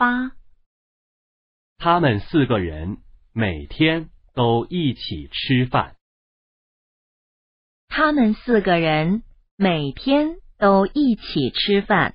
八。他们四个人每天都一起吃饭。他们四个人每天都一起吃饭。